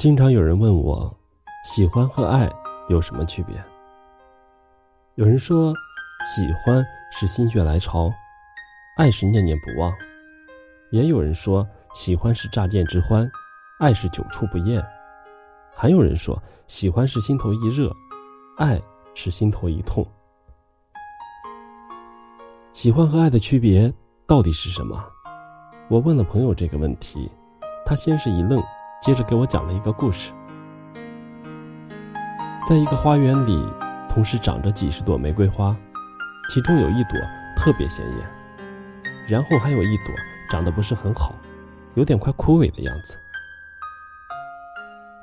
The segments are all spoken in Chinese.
经常有人问我，喜欢和爱有什么区别？有人说，喜欢是心血来潮，爱是念念不忘；也有人说，喜欢是乍见之欢，爱是久处不厌；还有人说，喜欢是心头一热，爱是心头一痛。喜欢和爱的区别到底是什么？我问了朋友这个问题，他先是一愣。接着给我讲了一个故事，在一个花园里，同时长着几十朵玫瑰花，其中有一朵特别鲜艳，然后还有一朵长得不是很好，有点快枯萎的样子。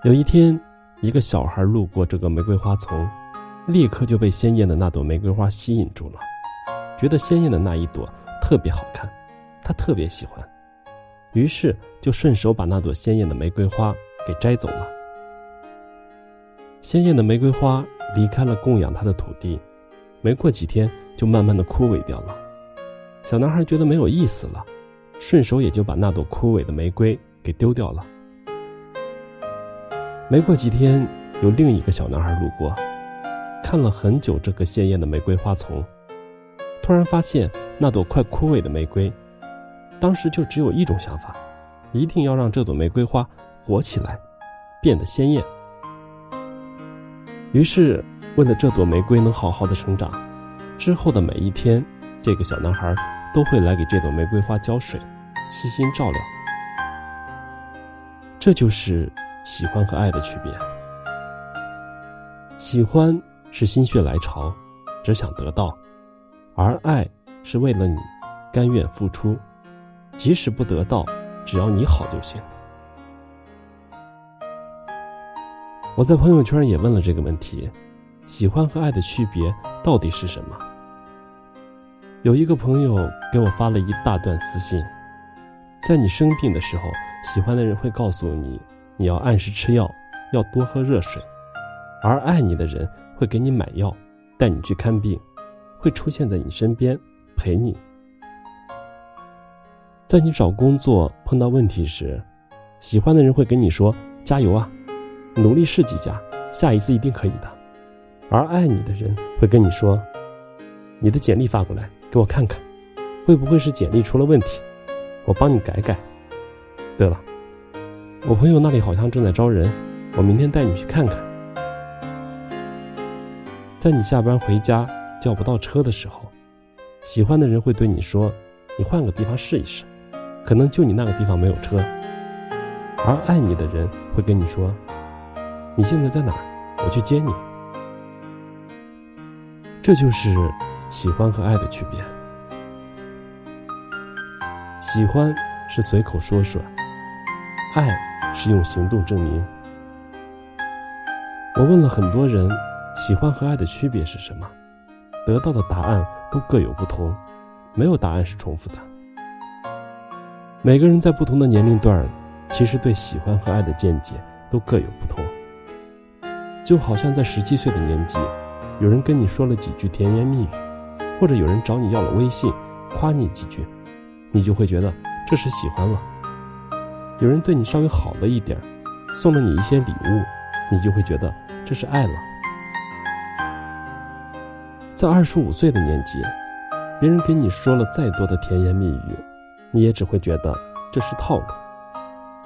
有一天，一个小孩路过这个玫瑰花丛，立刻就被鲜艳的那朵玫瑰花吸引住了，觉得鲜艳的那一朵特别好看，他特别喜欢。于是就顺手把那朵鲜艳的玫瑰花给摘走了。鲜艳的玫瑰花离开了供养它的土地，没过几天就慢慢的枯萎掉了。小男孩觉得没有意思了，顺手也就把那朵枯萎的玫瑰给丢掉了。没过几天，有另一个小男孩路过，看了很久这个鲜艳的玫瑰花丛，突然发现那朵快枯萎的玫瑰。当时就只有一种想法，一定要让这朵玫瑰花活起来，变得鲜艳。于是，为了这朵玫瑰能好好的成长，之后的每一天，这个小男孩都会来给这朵玫瑰花浇水，细心照料。这就是喜欢和爱的区别。喜欢是心血来潮，只想得到；而爱是为了你，甘愿付出。即使不得到，只要你好就行。我在朋友圈也问了这个问题：喜欢和爱的区别到底是什么？有一个朋友给我发了一大段私信，在你生病的时候，喜欢的人会告诉你你要按时吃药，要多喝热水；而爱你的人会给你买药，带你去看病，会出现在你身边陪你。在你找工作碰到问题时，喜欢的人会跟你说：“加油啊，努力试几家，下一次一定可以的。”而爱你的人会跟你说：“你的简历发过来给我看看，会不会是简历出了问题？我帮你改改。”对了，我朋友那里好像正在招人，我明天带你去看看。在你下班回家叫不到车的时候，喜欢的人会对你说：“你换个地方试一试。”可能就你那个地方没有车，而爱你的人会跟你说：“你现在在哪儿？我去接你。”这就是喜欢和爱的区别。喜欢是随口说说，爱是用行动证明。我问了很多人，喜欢和爱的区别是什么？得到的答案都各有不同，没有答案是重复的。每个人在不同的年龄段其实对喜欢和爱的见解都各有不同。就好像在十七岁的年纪，有人跟你说了几句甜言蜜语，或者有人找你要了微信，夸你几句，你就会觉得这是喜欢了。有人对你稍微好了一点送了你一些礼物，你就会觉得这是爱了。在二十五岁的年纪，别人给你说了再多的甜言蜜语。你也只会觉得这是套路，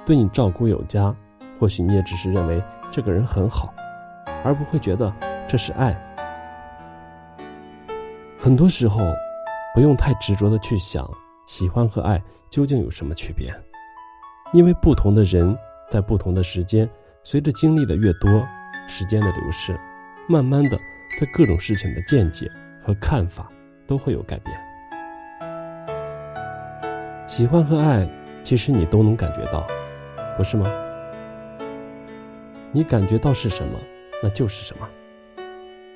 对你照顾有加，或许你也只是认为这个人很好，而不会觉得这是爱。很多时候，不用太执着的去想喜欢和爱究竟有什么区别，因为不同的人在不同的时间，随着经历的越多，时间的流逝，慢慢的对各种事情的见解和看法都会有改变。喜欢和爱，其实你都能感觉到，不是吗？你感觉到是什么，那就是什么。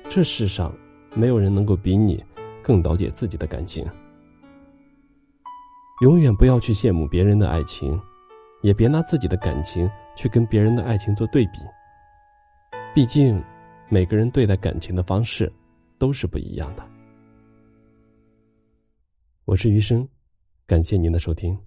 这世上没有人能够比你更了解自己的感情。永远不要去羡慕别人的爱情，也别拿自己的感情去跟别人的爱情做对比。毕竟，每个人对待感情的方式都是不一样的。我是余生。感谢您的收听。